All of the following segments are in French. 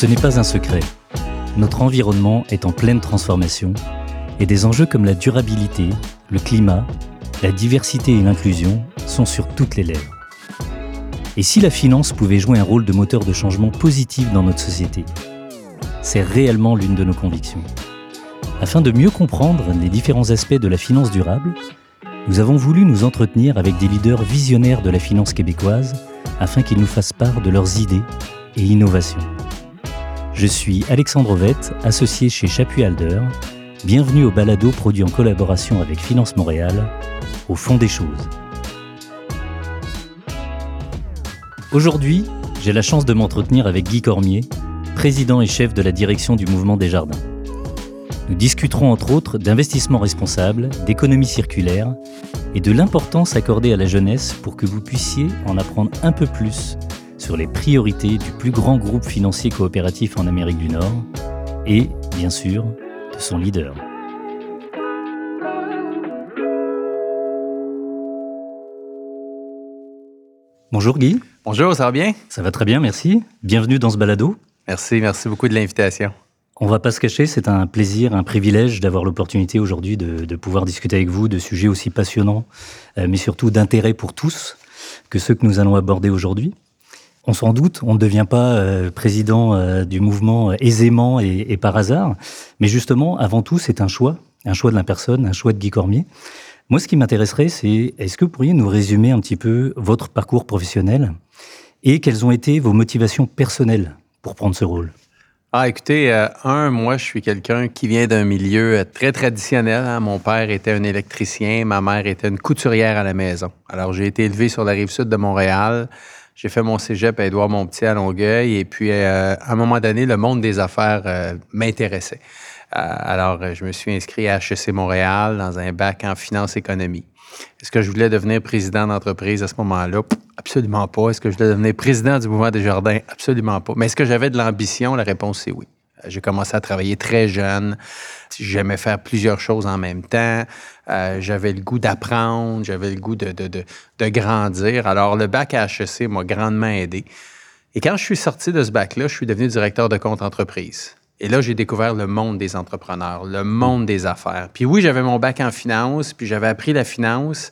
Ce n'est pas un secret. Notre environnement est en pleine transformation et des enjeux comme la durabilité, le climat, la diversité et l'inclusion sont sur toutes les lèvres. Et si la finance pouvait jouer un rôle de moteur de changement positif dans notre société C'est réellement l'une de nos convictions. Afin de mieux comprendre les différents aspects de la finance durable, nous avons voulu nous entretenir avec des leaders visionnaires de la finance québécoise afin qu'ils nous fassent part de leurs idées et innovations. Je suis Alexandre Ovette, associé chez Chapuis Alder. Bienvenue au balado produit en collaboration avec Finance Montréal, au fond des choses. Aujourd'hui, j'ai la chance de m'entretenir avec Guy Cormier, président et chef de la direction du Mouvement des Jardins. Nous discuterons entre autres d'investissement responsable, d'économie circulaire et de l'importance accordée à la jeunesse pour que vous puissiez en apprendre un peu plus sur les priorités du plus grand groupe financier coopératif en Amérique du Nord et, bien sûr, de son leader. Bonjour Guy. Bonjour, ça va bien? Ça va très bien, merci. Bienvenue dans ce balado. Merci, merci beaucoup de l'invitation. On va pas se cacher, c'est un plaisir, un privilège d'avoir l'opportunité aujourd'hui de, pouvoir discuter avec vous de sujets aussi passionnants, euh, mais surtout d'intérêt pour tous, que ceux que nous allons aborder aujourd'hui. On s'en doute, on ne devient pas euh, président euh, du mouvement aisément et, par hasard, mais justement, avant tout, c'est un choix, un choix de la personne, un choix de Guy Cormier. Moi, ce qui m'intéresserait, c'est est-ce que vous pourriez nous résumer un petit peu votre parcours professionnel et quelles ont été vos motivations personnelles pour prendre ce rôle? Ah, écoutez, euh, un, moi, je suis quelqu'un qui vient d'un milieu euh, très traditionnel. Hein. Mon père était un électricien, ma mère était une couturière à la maison. Alors, j'ai été élevé sur la rive sud de Montréal. J'ai fait mon cégep à Édouard Montpetit à Longueuil. Et puis, euh, à un moment donné, le monde des affaires m'intéressait. alors, je me suis inscrit à HEC Montréal dans un bac en finance économie. Est-ce que je voulais devenir président d'entreprise à ce moment-là? Absolument pas. Est-ce que je voulais devenir président du mouvement des jardins? Absolument pas. Mais est-ce que j'avais de l'ambition? La réponse c'est oui. J'ai commencé à travailler très jeune. J'aimais faire plusieurs choses en même temps. Euh, j'avais le goût d'apprendre, j'avais le goût de, de, de, de, grandir. Alors, le bac à HEC m'a grandement aidé. Et quand je suis sorti de ce bac-là, je suis devenu directeur de compte entreprise. Et là, j'ai découvert le monde des entrepreneurs, le monde des affaires. Puis oui, j'avais mon bac en finance, puis j'avais appris la finance,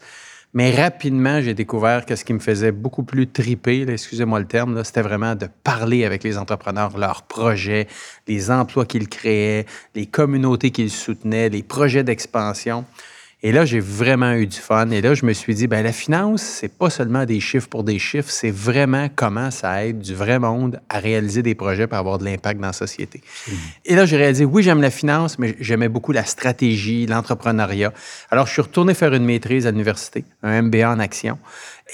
mais rapidement, j'ai découvert que ce qui me faisait beaucoup plus triper, excusez-moi le terme, c'était vraiment de parler avec les entrepreneurs, leurs projets, les emplois qu'ils créaient, les communautés qu'ils soutenaient, les projets d'expansion. Et là, j'ai vraiment eu du fun. Et là, je me suis dit, ben la finance, c'est pas seulement des chiffres pour des chiffres, c'est vraiment comment ça aide du vrai monde à réaliser des projets pour avoir de l'impact dans la société. Et là, j'ai réalisé, oui, j'aime la finance, mais j'aimais beaucoup la stratégie, l'entrepreneuriat. Alors, je suis retourné faire une maîtrise à l'université, un MBA en action.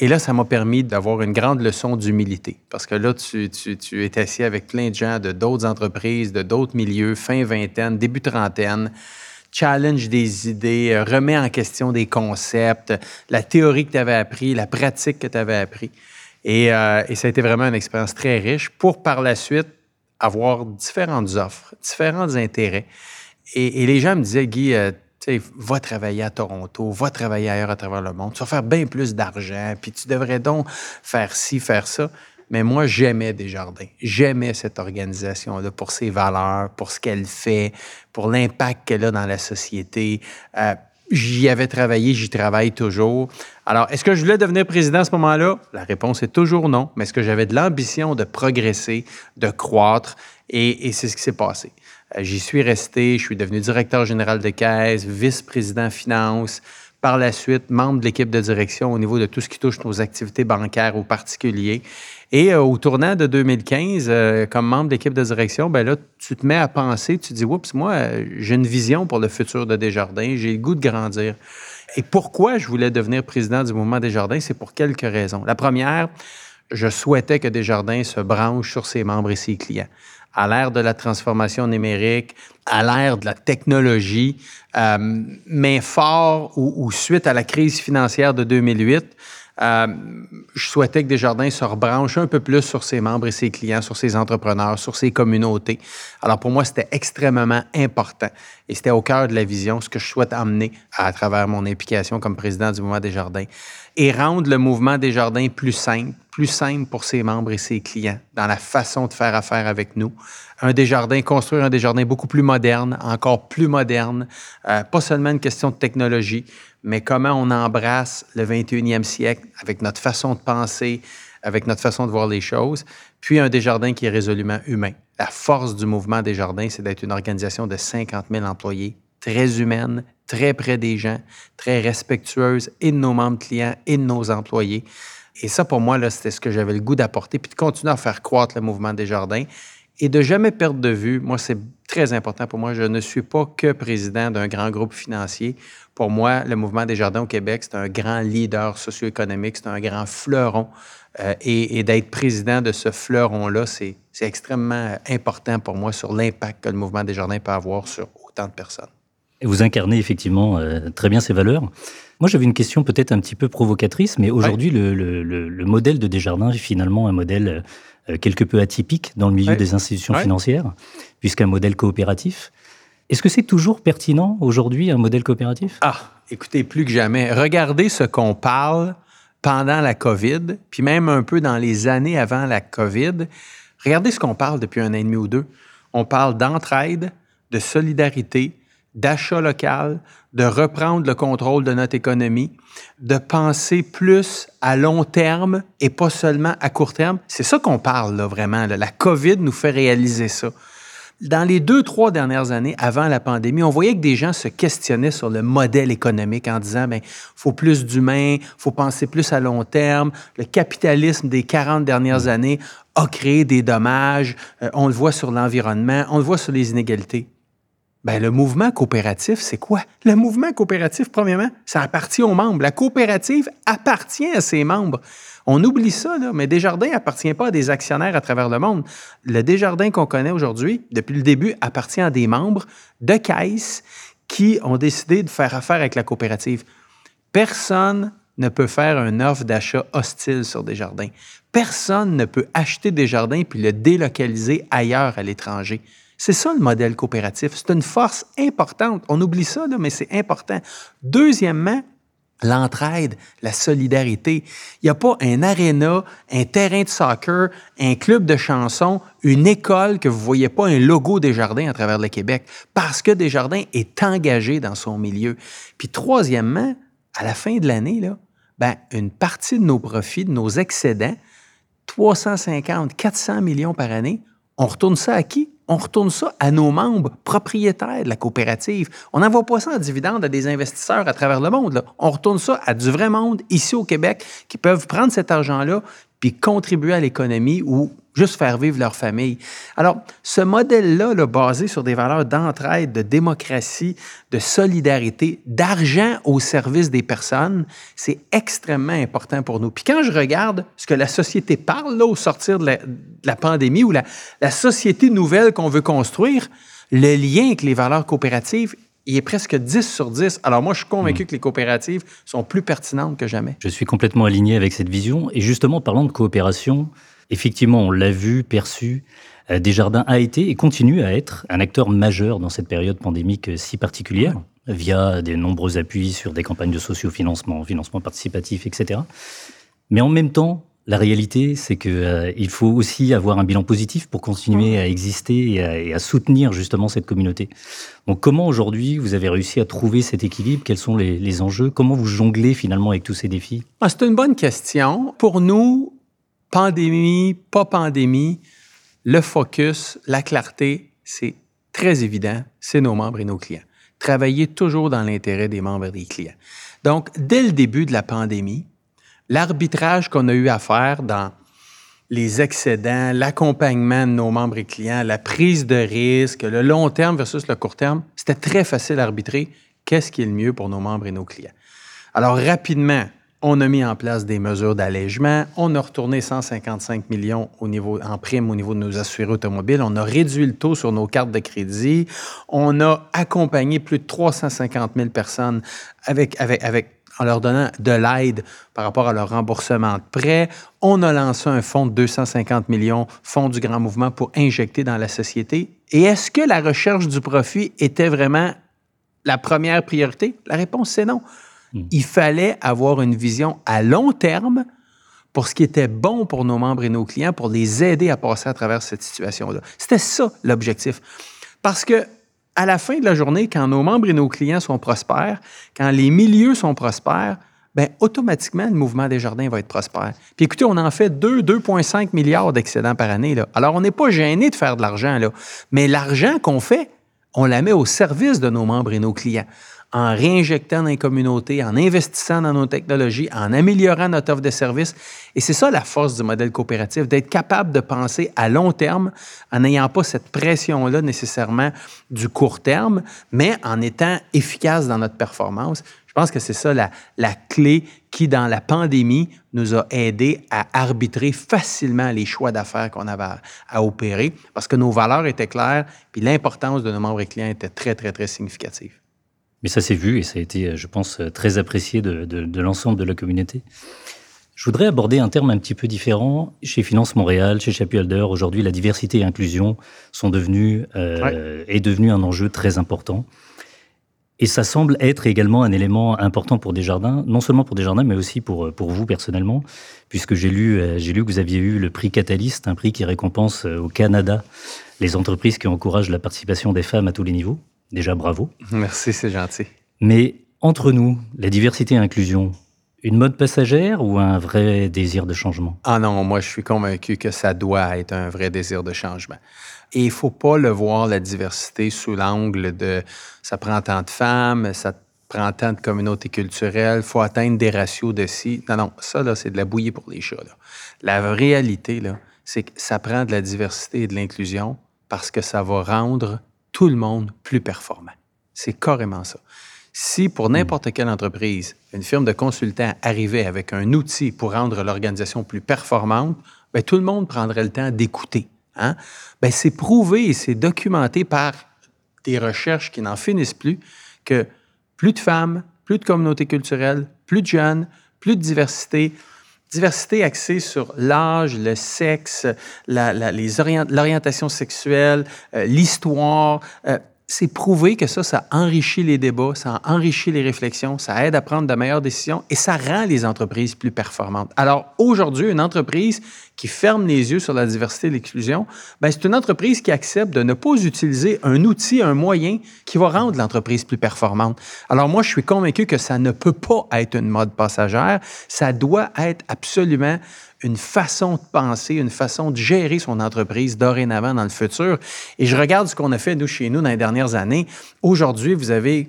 Et là, ça m'a permis d'avoir une grande leçon d'humilité. Parce que là, tu, tu, tu es assis avec plein de gens de d'autres entreprises, de d'autres milieux, fin vingtaine, début trentaine challenge des idées, euh, remet en question des concepts, la théorie que tu avais appris, la pratique que tu avais appris. Et, euh, et, ça a été vraiment une expérience très riche pour par la suite avoir différentes offres, différents intérêts. Et, les gens me disaient, Guy, euh, va travailler à Toronto, va travailler ailleurs à travers le monde, tu vas faire bien plus d'argent, puis tu devrais donc faire ci, faire ça. Mais moi, j'aimais Desjardins. J'aimais cette organisation-là pour ses valeurs, pour ce qu'elle fait, pour l'impact qu'elle a dans la société. Euh, j'y avais travaillé, j'y travaille toujours. Alors, est-ce que je voulais devenir président à ce moment-là? La réponse est toujours non. Mais est-ce que j'avais de l'ambition de progresser, de croître? Et, et c'est ce qui s'est passé. Euh, j'y suis resté, je suis devenu directeur général de caisse, vice-président finance, par la suite membre de l'équipe de direction au niveau de tout ce qui touche nos activités bancaires aux particuliers. Et euh, au tournant de 2015, euh, comme membre de l'équipe de direction, ben là, tu te mets à penser, tu te dis, oups, moi, euh, j'ai une vision pour le futur de Desjardins, j'ai le goût de grandir. Et pourquoi je voulais devenir président du mouvement Desjardins? C'est pour quelques raisons. La première, je souhaitais que Desjardins se branche sur ses membres et ses clients. À l'ère de la transformation numérique, à l'ère de la technologie, mais fort ou suite à la crise financière de 2008, euh, je souhaitais que Desjardins se rebranche un peu plus sur ses membres et ses clients, sur ses entrepreneurs, sur ses communautés. Alors pour moi, c'était extrêmement important et c'était au cœur de la vision, ce que je souhaite amener à travers mon implication comme président du mouvement Desjardins et rendre le mouvement Desjardins plus simple, plus simple pour ses membres et ses clients dans la façon de faire affaire avec nous. Un Desjardins, construire un Desjardins beaucoup plus moderne, encore plus moderne, euh, pas seulement une question de technologie, mais comment on embrasse le 21e siècle avec notre façon de penser, avec notre façon de voir les choses, puis un Desjardins qui est résolument humain. La force du mouvement Desjardins, c'est d'être une organisation de 50 000 employés, très humaine, très près des gens, très respectueuse et de nos membres clients et de nos employés. Et ça, pour moi, c'était ce que j'avais le goût d'apporter, puis de continuer à faire croître le mouvement des jardins et de jamais perdre de vue. Moi, c'est très important pour moi. Je ne suis pas que président d'un grand groupe financier. Pour moi, le mouvement des jardins au Québec, c'est un grand leader socio-économique, c'est un grand fleuron. Euh, et, d'être président de ce fleuron-là, c'est extrêmement important pour moi sur l'impact que le mouvement des jardins peut avoir sur autant de personnes. Et vous incarnez effectivement euh, très bien ces valeurs. Moi, j'avais une question peut-être un petit peu provocatrice, mais aujourd'hui, le, modèle de Desjardins est finalement un modèle euh, quelque peu atypique dans le milieu des institutions financières, puisqu'un modèle coopératif. Est-ce que c'est toujours pertinent aujourd'hui un modèle coopératif? Ah, écoutez, plus que jamais. Regardez ce qu'on parle pendant la COVID, puis même un peu dans les années avant la COVID. Regardez ce qu'on parle depuis un an et demi ou deux. On parle d'entraide, de solidarité, d'achat local, de reprendre le contrôle de notre économie, de penser plus à long terme et pas seulement à court terme. C'est ça qu'on parle là, vraiment. La COVID nous fait réaliser ça. Dans les deux, trois dernières années, avant la pandémie, on voyait que des gens se questionnaient sur le modèle économique en disant, ben, faut plus d'humains, faut penser plus à long terme. Le capitalisme des 40 dernières années a créé des dommages. Euh, on le voit sur l'environnement, on le voit sur les inégalités. Ben, le mouvement coopératif, c'est quoi? Le mouvement coopératif, premièrement, ça appartient aux membres. La coopérative appartient à ses membres. On oublie ça, là, mais Desjardins n'appartient pas à des actionnaires à travers le monde. Le Desjardins qu'on connaît aujourd'hui, depuis le début, appartient à des membres de caisse qui ont décidé de faire affaire avec la coopérative. Personne ne peut faire une offre d'achat hostile sur Desjardins. Personne ne peut acheter Desjardins puis le délocaliser ailleurs à l'étranger. C'est ça le modèle coopératif. C'est une force importante. On oublie ça, mais c'est important. Deuxièmement, l'entraide, la solidarité. Il n'y a pas un aréna, un terrain de soccer, un club de chansons, une école que vous ne voyez pas un logo des jardins à travers le Québec parce que Desjardins est engagé dans son milieu. Puis troisièmement, à la fin de l'année, là, ben, une partie de nos profits, de nos excédents, 350, 400 millions par année, on retourne ça à qui? On retourne ça à nos membres propriétaires de la coopérative. On n'envoie pas ça en dividende à des investisseurs à travers le monde. On retourne ça à du vrai monde ici au Québec qui peuvent prendre cet argent-là puis contribuer à l'économie ou juste faire vivre leur famille. Alors, ce modèle-là, basé sur des valeurs d'entraide, de démocratie, de solidarité, d'argent au service des personnes, c'est extrêmement important pour nous. Puis quand je regarde ce que la société parle là, au sortir de la, pandémie ou la, la société nouvelle qu'on veut construire, le lien avec les valeurs coopératives, il est presque 10 sur 10. Alors moi, je suis convaincu hmm. que les coopératives sont plus pertinentes que jamais. Je suis complètement aligné avec cette vision. Et justement, parlant de coopération, Effectivement, on l'a vu, perçu. Euh, Desjardins a été et continue à être un acteur majeur dans cette période pandémique si particulière, via des nombreux appuis sur des campagnes de sociofinancement, financement participatif, etc. Mais en même temps, la réalité, c'est qu'il euh, faut aussi avoir un bilan positif pour continuer à exister et à, soutenir justement cette communauté. Donc, comment aujourd'hui vous avez réussi à trouver cet équilibre? Quels sont les, les enjeux? Comment vous jonglez finalement avec tous ces défis? Ah, C'est une bonne question. Pour nous, pandémie, pas pandémie, le focus, la clarté, c'est très évident, c'est nos membres et nos clients. Travailler toujours dans l'intérêt des membres et des clients. Donc, dès le début de la pandémie, l'arbitrage qu'on a eu à faire dans les excédents, l'accompagnement de nos membres et clients, la prise de risque, le long terme versus le court terme, c'était très facile à arbitrer. Qu'est-ce qui est le mieux pour nos membres et nos clients? Alors, rapidement, on a mis en place des mesures d'allègement. On a retourné 155 millions au niveau, en prime au niveau de nos assurés automobiles. On a réduit le taux sur nos cartes de crédit. On a accompagné plus de 350 000 personnes en leur donnant de l'aide par rapport à leur remboursement de prêts. On a lancé un fonds de 250 millions, fonds du grand mouvement, pour injecter dans la société. Et est-ce que la recherche du profit était vraiment la première priorité? La réponse, c'est non. Hmm. Il fallait avoir une vision à long terme pour ce qui était bon pour nos membres et nos clients, pour les aider à passer à travers cette situation-là. C'était ça l'objectif. Parce que à la fin de la journée, quand nos membres et nos clients sont prospères, quand les milieux sont prospères, ben automatiquement, le mouvement des jardins va être prospère. Puis écoutez, on en fait 2, 2,5 milliards d'excédents par année. Alors, on n'est pas gêné de faire de l'argent, là. mais l'argent qu'on fait, on la met au service de nos membres et nos clients en réinjectant dans les communautés, en investissant dans nos technologies, en améliorant notre offre de services. Et c'est ça la force du modèle coopératif, d'être capable de penser à long terme en n'ayant pas cette pression-là nécessairement du court terme, mais en étant efficace dans notre performance. Je pense que c'est ça la, clé qui, dans la pandémie, nous a aidé à arbitrer facilement les choix d'affaires qu'on avait à, à, opérer parce que nos valeurs étaient claires, puis l'importance de nos membres et clients était très, très, très significative. Mais ça s'est vu et ça a été, je pense, très apprécié de, de, de l'ensemble de la communauté. Je voudrais aborder un terme un petit peu différent. Chez Finance Montréal, chez Chapuis Holder, aujourd'hui, la diversité et l'inclusion sont devenues, euh, ouais. est devenu un enjeu très important. Et ça semble être également un élément important pour Desjardins, non seulement pour Desjardins, mais aussi pour, pour vous personnellement, puisque j'ai lu, j'ai lu que vous aviez eu le prix Catalyst, un prix qui récompense au Canada les entreprises qui encouragent la participation des femmes à tous les niveaux. Déjà, bravo. Merci, c'est gentil. Mais entre nous, la diversité et l'inclusion, une mode passagère ou un vrai désir de changement? Ah non, moi je suis convaincu que ça doit être un vrai désir de changement. Et il ne faut pas le voir, la diversité, sous l'angle de ça prend tant de femmes, ça prend tant de communautés culturelles, il faut atteindre des ratios de ci. Non, non, ça, là, c'est de la bouillie pour les chats. Là. La réalité, là, c'est que ça prend de la diversité et de l'inclusion parce que ça va rendre tout le monde plus performant. C'est carrément ça. Si pour n'importe quelle entreprise, une firme de consultants arrivait avec un outil pour rendre l'organisation plus performante, bien, tout le monde prendrait le temps d'écouter. Hein? Bien, c'est prouvé et c'est documenté par des recherches qui n'en finissent plus que plus de femmes, plus de communautés culturelles, plus de jeunes, plus de diversité, diversité axée sur l'âge, le sexe, l'orientation orient, sexuelle, euh, l'histoire. Euh, c'est prouvé que ça, ça enrichit les débats, ça enrichit les réflexions, ça aide à prendre de meilleures décisions et ça rend les entreprises plus performantes. Alors aujourd'hui, une entreprise qui ferme les yeux sur la diversité et l'exclusion, ben, c'est une entreprise qui accepte de ne pas utiliser un outil, un moyen qui va rendre l'entreprise plus performante. Alors moi, je suis convaincu que ça ne peut pas être une mode passagère, ça doit être absolument une façon de penser, une façon de gérer son entreprise dorénavant dans le futur. Et je regarde ce qu'on a fait, nous, chez nous, dans les dernières années. Aujourd'hui, vous avez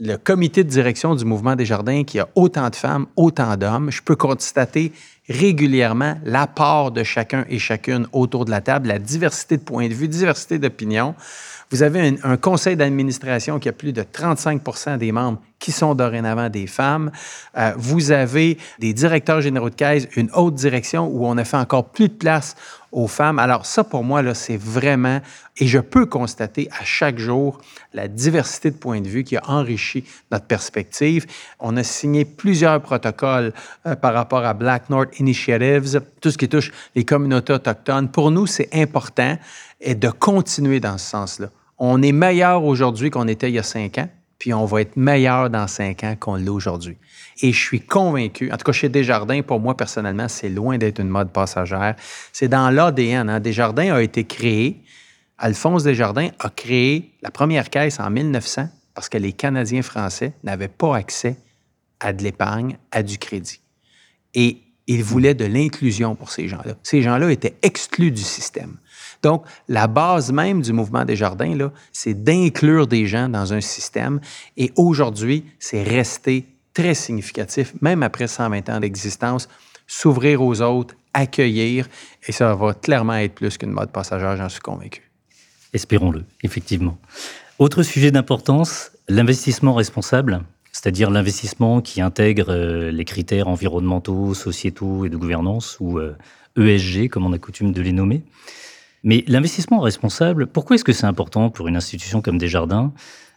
le comité de direction du mouvement des jardins qui a autant de femmes, autant d'hommes. Je peux constater régulièrement l'apport de chacun et chacune autour de la table, la diversité de points de vue, diversité d'opinions. Vous avez un, un conseil d'administration qui a plus de 35% des membres qui sont dorénavant des femmes. Euh, vous avez des directeurs généraux de caisse, une haute direction où on a fait encore plus de place aux femmes. Alors ça, pour moi, là, c'est vraiment, et je peux constater à chaque jour la diversité de points de vue qui a enrichi notre perspective. On a signé plusieurs protocoles euh, par rapport à Black North Initiatives, tout ce qui touche les communautés autochtones. Pour nous, c'est important et de continuer dans ce sens-là. On est meilleur aujourd'hui qu'on était il y a cinq ans puis on va être meilleur dans cinq ans qu'on l'est aujourd'hui. Et je suis convaincu, en tout cas chez Desjardins, pour moi personnellement, c'est loin d'être une mode passagère. C'est dans l'ADN. Hein. Desjardins a été créé, Alphonse Desjardins a créé la première caisse en 1900 parce que les Canadiens français n'avaient pas accès à de l'épargne, à du crédit. Et il voulait de l'inclusion pour ces gens-là. Ces gens-là étaient exclus du système. Donc, la base même du mouvement des jardins, c'est d'inclure des gens dans un système. Et aujourd'hui, c'est resté très significatif, même après 120 ans d'existence, s'ouvrir aux autres, accueillir, et ça va clairement être plus qu'une mode passagère, j'en suis convaincu. Espérons-le, effectivement. Autre sujet d'importance, l'investissement responsable, c'est-à-dire l'investissement qui intègre euh, les critères environnementaux, sociétaux et de gouvernance, ou ESG, comme on a coutume de les nommer. Mais l'investissement responsable, pourquoi est-ce que c'est important pour une institution comme Desjardins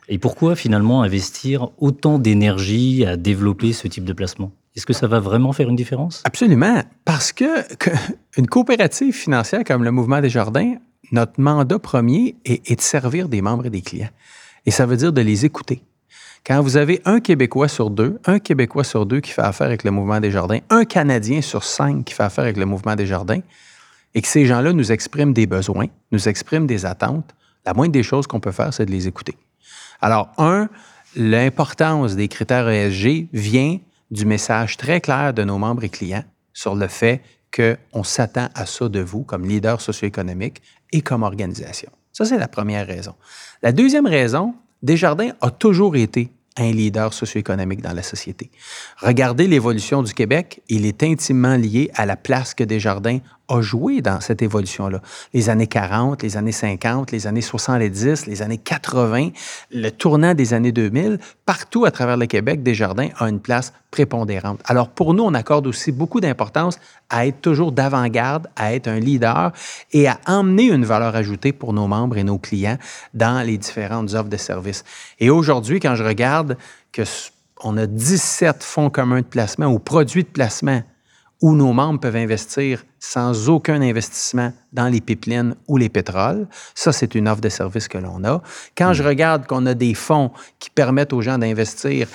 Et pourquoi finalement investir autant d'énergie à développer ce type de placement? Est-ce que ça va vraiment faire une différence? Absolument, parce que, une coopérative financière comme le Mouvement Desjardins, notre mandat premier est, est de servir des membres et des clients. Et ça veut dire de les écouter. Quand vous avez un Québécois sur deux, un Québécois sur deux qui fait affaire avec le mouvement des jardins, un Canadien sur cinq qui fait affaire avec le mouvement des jardins, et que ces gens-là nous expriment des besoins, nous expriment des attentes, la moindre des choses qu'on peut faire, c'est de les écouter. Alors, un, l'importance des critères ESG vient du message très clair de nos membres et clients sur le fait qu'on s'attend à ça de vous comme leader socio-économique et comme organisation. Ça, c'est la première raison. La deuxième raison, Desjardins a toujours été un leader socio-économique dans la société. Regardez l'évolution du Québec, il est intimement lié à la place que Desjardins a joué dans cette évolution-là. Les années 40, les années 50, les années 70, les années 80, le tournant des années 2000, partout à travers le Québec, Desjardins a une place prépondérante. Alors pour nous, on accorde aussi beaucoup d'importance à être toujours d'avant-garde, à être un leader et à emmener une valeur ajoutée pour nos membres et nos clients dans les différentes offres de services. Et aujourd'hui, quand je regarde que on a 17 fonds communs de placement ou produits de placement où nos membres peuvent investir sans aucun investissement dans les pipelines ou les pétroles. Ça, c'est une offre de service que l'on a. Quand je hmm. regarde qu'on a des fonds qui permettent aux gens d'investir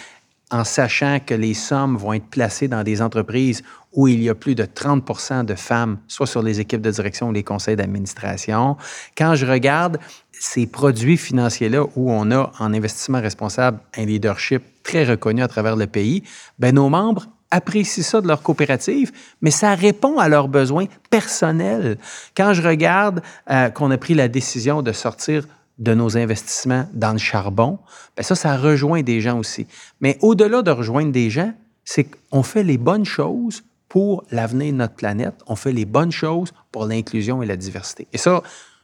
en sachant que les sommes vont être placées dans des entreprises où il y a plus de 30 de femmes, soit sur les équipes de direction ou les conseils d'administration. Quand je regarde ces produits financiers-là où on a en investissement responsable un leadership très reconnu à travers le pays, ben nos membres apprécient ça de leur coopérative, mais ça répond à leurs besoins personnels. Quand je regarde euh, qu'on a pris la décision de sortir de nos investissements dans le charbon, bien ça, ça rejoint des gens aussi. Mais au-delà de rejoindre des gens, c'est qu'on fait les bonnes choses pour l'avenir de notre planète, on fait les bonnes choses pour l'inclusion et la diversité. Et ça,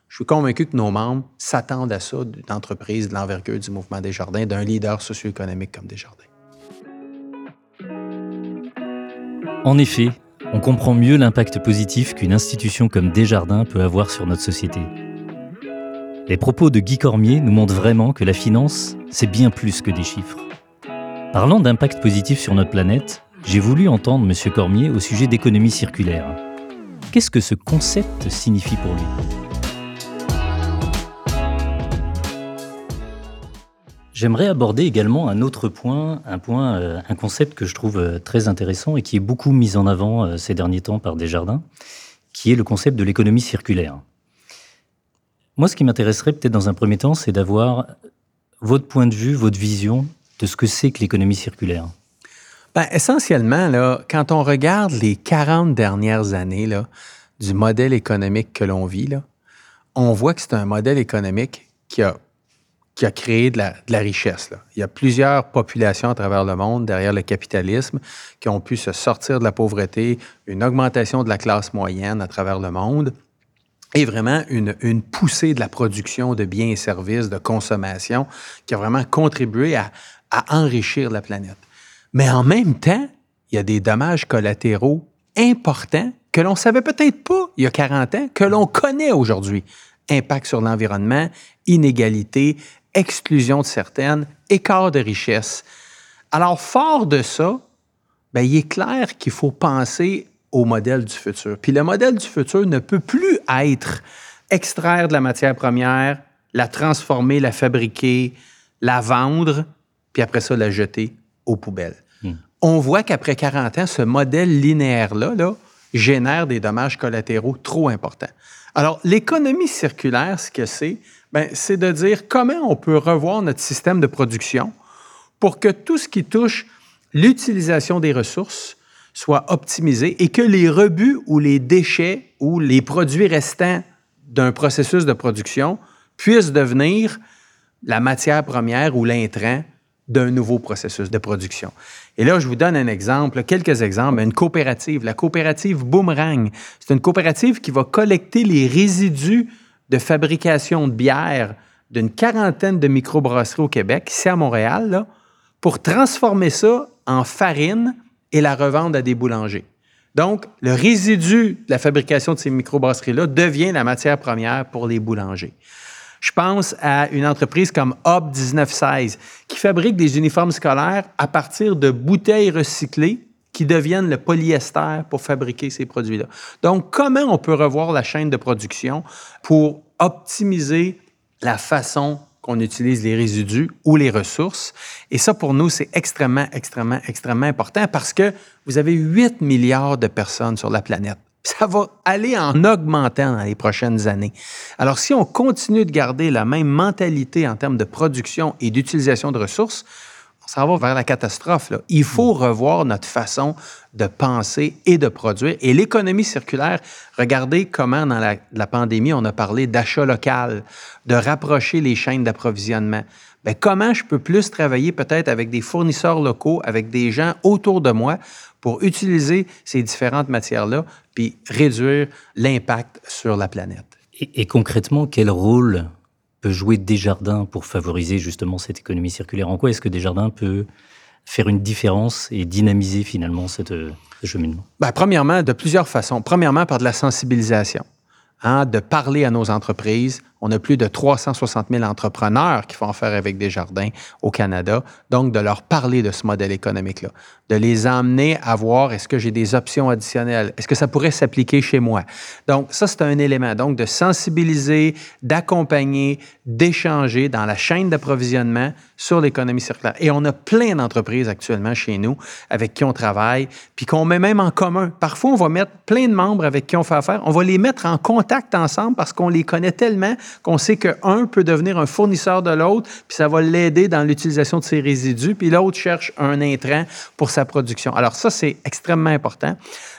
je suis convaincu que nos membres s'attendent à ça d'une entreprise de l'envergure du mouvement des jardins, d'un leader socio-économique comme Desjardins. En effet, on comprend mieux l'impact positif qu'une institution comme Desjardins peut avoir sur notre société. Les propos de Guy Cormier nous montrent vraiment que la finance, c'est bien plus que des chiffres. Parlant d'impact positif sur notre planète, j'ai voulu entendre M. Cormier au sujet d'économie circulaire. Qu'est-ce que ce concept signifie pour lui? J'aimerais aborder également un autre point, un point, euh, un concept que je trouve euh, très intéressant et qui est beaucoup mis en avant euh, ces derniers temps par Desjardins, qui est le concept de l'économie circulaire. Moi, ce qui m'intéresserait peut-être dans un premier temps, c'est d'avoir votre point de vue, votre vision de ce que c'est que l'économie circulaire. Ben, essentiellement, là, quand on regarde les 40 dernières années du modèle économique que l'on vit, on voit que c'est un modèle économique qui a qui a créé de la, richesse. Il y a plusieurs populations à travers le monde derrière le capitalisme qui ont pu se sortir de la pauvreté, une augmentation de la classe moyenne à travers le monde et vraiment une, poussée de la production de biens et services, de consommation qui a vraiment contribué à, à enrichir la planète. Mais en même temps, il y a des dommages collatéraux importants que l'on savait peut-être pas il y a 40 ans, que l'on connaît aujourd'hui. Impact sur l'environnement, inégalité, exclusion de certaines, écart de richesse. Alors, fort de ça, ben, il est clair qu'il faut penser au modèle du futur. Puis le modèle du futur ne peut plus être extraire de la matière première, la transformer, la fabriquer, la vendre, puis après ça, la jeter aux poubelles. Hmm. On voit qu'après 40 ans, ce modèle linéaire-là là, génère des dommages collatéraux trop importants. Alors, l'économie circulaire, ce que c'est, c'est de dire comment on peut revoir notre système de production pour que tout ce qui touche l'utilisation des ressources soit optimisé et que les rebuts ou les déchets ou les produits restants d'un processus de production puissent devenir la matière première ou l'intrant d'un nouveau processus de production. Et là, je vous donne un exemple, quelques exemples. Une coopérative, la coopérative Boomerang, c'est une coopérative qui va collecter les résidus de fabrication de bière d'une quarantaine de microbrasseries au Québec, ici à Montréal, pour transformer ça en farine et la revendre à des boulangers. Donc, le résidu de la fabrication de ces microbrasseries-là devient la matière première pour les boulangers. Je pense à une entreprise comme Hub 1916 qui fabrique des uniformes scolaires à partir de bouteilles recyclées qui deviennent le polyester pour fabriquer ces produits-là. Donc, comment on peut revoir la chaîne de production pour optimiser la façon qu'on utilise les résidus ou les ressources? Et ça, pour nous, c'est extrêmement, extrêmement, extrêmement important parce que vous avez 8 milliards de personnes sur la planète. Ça va aller en augmentant dans les prochaines années. Alors, si on continue de garder la même mentalité en termes de production et d'utilisation de ressources, ça va vers la catastrophe. Là. Il faut revoir notre façon de penser et de produire. Et l'économie circulaire, regardez comment dans la, pandémie, on a parlé d'achat local, de rapprocher les chaînes d'approvisionnement. Bien, comment je peux plus travailler peut-être avec des fournisseurs locaux, avec des gens autour de moi pour utiliser ces différentes matières-là, puis réduire l'impact sur la planète? Et, et concrètement, quel rôle peut jouer Desjardins pour favoriser justement cette économie circulaire En quoi est-ce que Desjardins peut faire une différence et dynamiser finalement cette, ce cheminement? Ben, premièrement, de plusieurs façons. Premièrement, par de la sensibilisation. Hein, de parler à nos entreprises. On a plus de 360 000 entrepreneurs qui font affaire avec des jardins au Canada. Donc, de leur parler de ce modèle économique-là, de les emmener à voir est-ce que j'ai des options additionnelles, est-ce que ça pourrait s'appliquer chez moi? Donc, ça, c'est un élément. Donc, de sensibiliser, d'accompagner, d'échanger dans la chaîne d'approvisionnement sur l'économie circulaire. Et on a plein d'entreprises actuellement chez nous avec qui on travaille, puis qu'on met même en commun. Parfois, on va mettre plein de membres avec qui on fait affaire, on va les mettre en contact ensemble parce qu'on les connaît tellement qu'on sait qu'un peut devenir un fournisseur de l'autre, puis ça va l'aider dans l'utilisation de ses résidus, puis l'autre cherche un intrant pour sa production. Alors ça, c'est extrêmement important.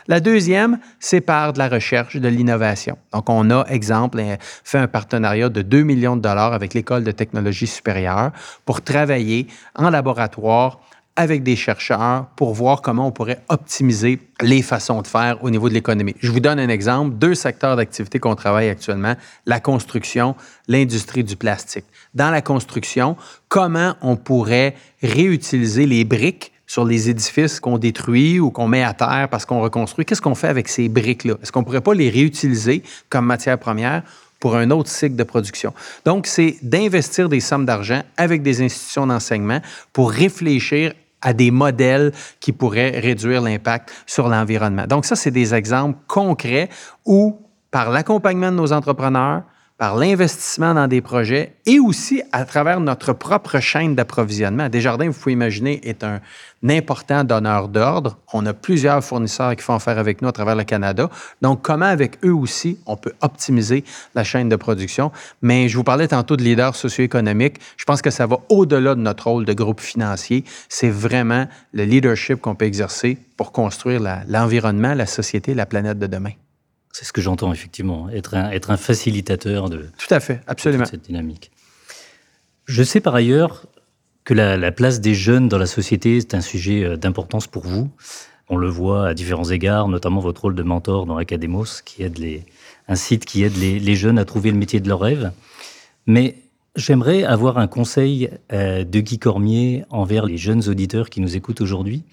La deuxième, c'est par de la recherche, de l'innovation. Donc, on a, exemple, fait un partenariat de 2 millions de dollars avec l'École de technologie supérieure pour travailler en laboratoire avec des chercheurs pour voir comment on pourrait optimiser les façons de faire au niveau de l'économie. Je vous donne un exemple, deux secteurs d'activité qu'on travaille actuellement, la construction, l'industrie du plastique. Dans la construction, comment on pourrait réutiliser les briques sur les édifices qu'on détruit ou qu'on met à terre parce qu'on reconstruit? Qu'est-ce qu'on fait avec ces briques-là? Est-ce qu'on ne pourrait pas les réutiliser comme matière première pour un autre cycle de production? Donc, c'est d'investir des sommes d'argent avec des institutions d'enseignement pour réfléchir à des modèles qui pourraient réduire l'impact sur l'environnement. Donc, ça, c'est des exemples concrets où, par l'accompagnement de nos entrepreneurs, par l'investissement dans des projets et aussi à travers notre propre chaîne d'approvisionnement. Desjardins, vous pouvez imaginer, est un important donneur d'ordre. On a plusieurs fournisseurs qui font affaire avec nous à travers le Canada. Donc, comment avec eux aussi, on peut optimiser la chaîne de production? Mais je vous parlais tantôt de leader socio-économique. Je pense que ça va au-delà de notre rôle de groupe financier. C'est vraiment le leadership qu'on peut exercer pour construire l'environnement, la société, la planète de demain. C'est ce que j'entends effectivement, être un, être un facilitateur de, Tout à fait, absolument. cette dynamique. Je sais par ailleurs que la, place des jeunes dans la société est un sujet euh, d'importance pour vous. On le voit à différents égards, notamment votre rôle de mentor dans Academos, qui aide les, un site qui aide les, les jeunes à trouver le métier de leur rêve. Mais j'aimerais avoir un conseil euh, de Guy Cormier envers les jeunes auditeurs qui nous écoutent aujourd'hui.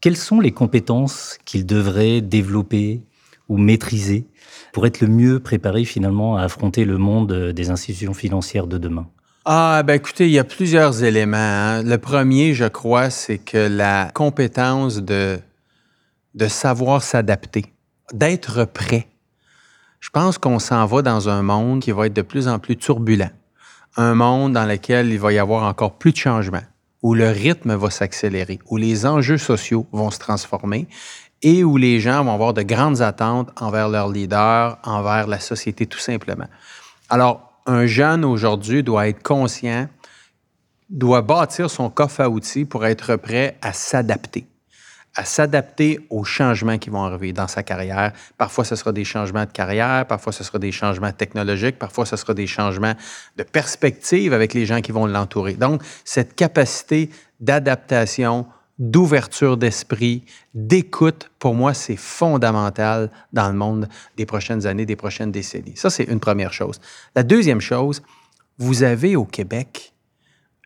Quelles sont les compétences qu'ils devraient développer, ou maîtriser pour être le mieux préparé finalement à affronter le monde des institutions financières de demain? Ah, ben écoutez, il y a plusieurs éléments. Hein. Le premier, je crois, c'est que la compétence de, de savoir s'adapter, d'être prêt. Je pense qu'on s'en va dans un monde qui va être de plus en plus turbulent, un monde dans lequel il va y avoir encore plus de changements, où le rythme va s'accélérer, où les enjeux sociaux vont se transformer et où les gens vont avoir de grandes attentes envers leurs leaders, envers la société tout simplement. Alors, un jeune aujourd'hui doit être conscient, doit bâtir son coffre à outils pour être prêt à s'adapter à s'adapter aux changements qui vont arriver dans sa carrière. Parfois, ce sera des changements de carrière, parfois, ce sera des changements technologiques, parfois, ce sera des changements de perspective avec les gens qui vont l'entourer. Donc, cette capacité d'adaptation, d'ouverture d'esprit, d'écoute, pour moi, c'est fondamental dans le monde des prochaines années, des prochaines décennies. Ça, c'est une première chose. La deuxième chose, vous avez au Québec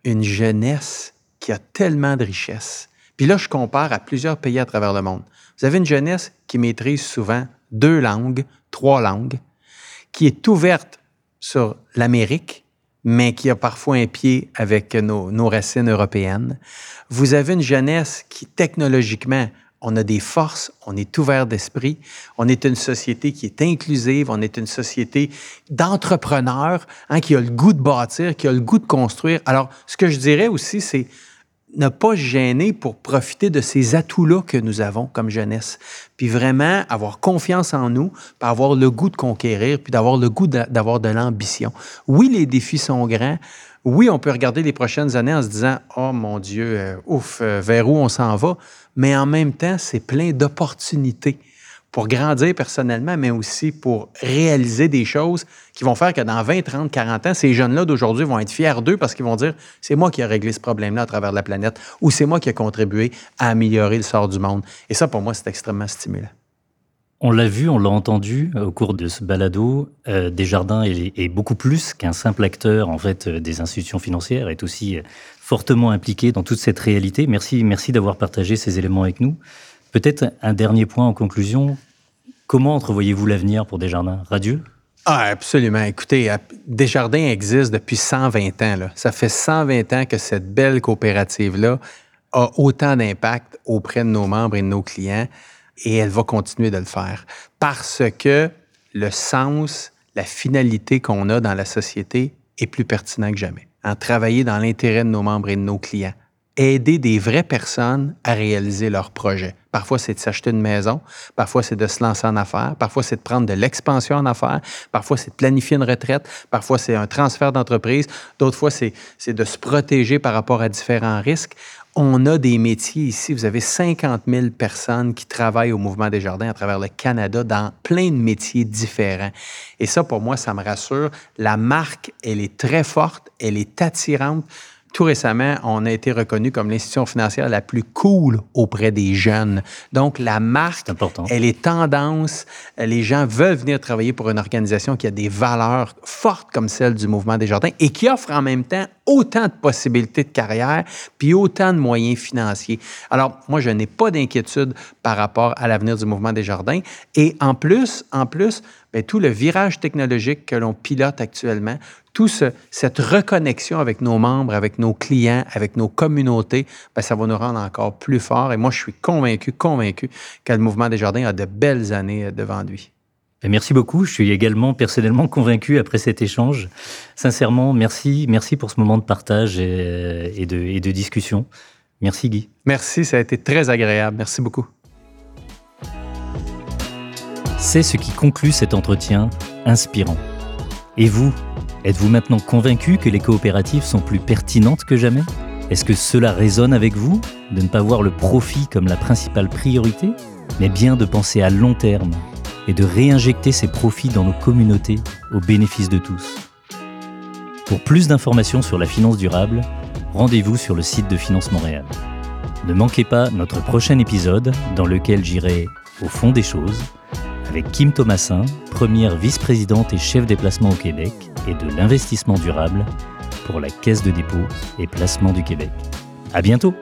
une jeunesse qui a tellement de richesses. Puis là, je compare à plusieurs pays à travers le monde. Vous avez une jeunesse qui maîtrise souvent deux langues, trois langues, qui est ouverte sur l'Amérique, mais qui a parfois un pied avec nos, racines européennes. Vous avez une jeunesse qui, technologiquement, on a des forces, on est ouvert d'esprit, on est une société qui est inclusive, on est une société d'entrepreneurs hein, qui a le goût de bâtir, qui a le goût de construire. Alors, ce que je dirais aussi, c'est ne pas gêner pour profiter de ces atouts-là que nous avons comme jeunesse. Puis vraiment avoir confiance en nous, puis avoir le goût de conquérir, puis d'avoir le goût d'avoir de l'ambition. Oui, les défis sont grands. Oui, on peut regarder les prochaines années en se disant Oh mon Dieu, euh, ouf, euh, vers où on s'en va? Mais en même temps, c'est plein d'opportunités pour grandir personnellement, mais aussi pour réaliser des choses qui vont faire que dans 20, 30, 40 ans, ces jeunes-là d'aujourd'hui vont être fiers d'eux parce qu'ils vont dire c'est moi qui ai réglé ce problème-là à travers la planète ou c'est moi qui ai contribué à améliorer le sort du monde. Et ça, pour moi, c'est extrêmement stimulant. On l'a vu, on l'a entendu au cours de ce balado. Euh, Desjardins est, est, beaucoup plus qu'un simple acteur en fait euh, des institutions financières, est aussi euh, fortement impliqué dans toute cette réalité. Merci, merci d'avoir partagé ces éléments avec nous. Peut-être un dernier point en conclusion. Comment entrevoyez-vous l'avenir pour Desjardins? Radieux? Ah, absolument. Écoutez, Desjardins existe depuis 120 ans. Là. Ça fait 120 ans que cette belle coopérative-là a autant d'impact auprès de nos membres et de nos clients et elle va continuer de le faire parce que le sens, la finalité qu'on a dans la société est plus pertinent que jamais. En travailler dans l'intérêt de nos membres et de nos clients aider des vraies personnes à réaliser leurs projets. Parfois, c'est de s'acheter une maison, parfois, c'est de se lancer en affaires, parfois, c'est de prendre de l'expansion en affaires, parfois, c'est de planifier une retraite, parfois, c'est un transfert d'entreprise, d'autres fois, c'est de se protéger par rapport à différents risques. On a des métiers ici. Vous avez 50 000 personnes qui travaillent au Mouvement des Jardins à travers le Canada dans plein de métiers différents. Et ça, pour moi, ça me rassure. La marque, elle est très forte, elle est attirante tout récemment, on a été reconnu comme l'institution financière la plus cool auprès des jeunes. Donc, la marque, elle est tendance. Les gens veulent venir travailler pour une organisation qui a des valeurs fortes comme celle du Mouvement des Jardins et qui offre en même temps autant de possibilités de carrière puis autant de moyens financiers. Alors, moi, je n'ai pas d'inquiétude par rapport à l'avenir du Mouvement des Jardins. Et en plus, en plus, bien, tout le virage technologique que l'on pilote actuellement, tout cette reconnexion avec nos membres, avec nos clients, avec nos communautés, bien, ça va nous rendre encore plus forts. Et moi, je suis convaincu, convaincu que le Mouvement des Jardins a de belles années euh, devant lui. Ben, merci beaucoup. Je suis également personnellement convaincu après cet échange. Sincèrement, merci, merci pour ce moment de partage et, de, et de discussion. Merci Guy. Merci, ça a été très agréable. Merci beaucoup. C'est ce qui conclut cet entretien inspirant. Et vous, êtes-vous maintenant convaincu que les coopératives sont plus pertinentes que jamais? Est-ce que cela résonne avec vous de ne pas voir le profit comme la principale priorité, mais bien de penser à long terme? Et de réinjecter ces profits dans nos communautés au bénéfice de tous Pour plus d'informations sur la finance durable, rendez-vous sur le site de Finance Montréal. Ne manquez pas notre prochain épisode dans lequel j'irai au fond des choses avec Kim Thomasin, première vice-présidente et chef des placements au Québec et de l'investissement durable pour la Caisse de dépôt et placement du Québec. À bientôt!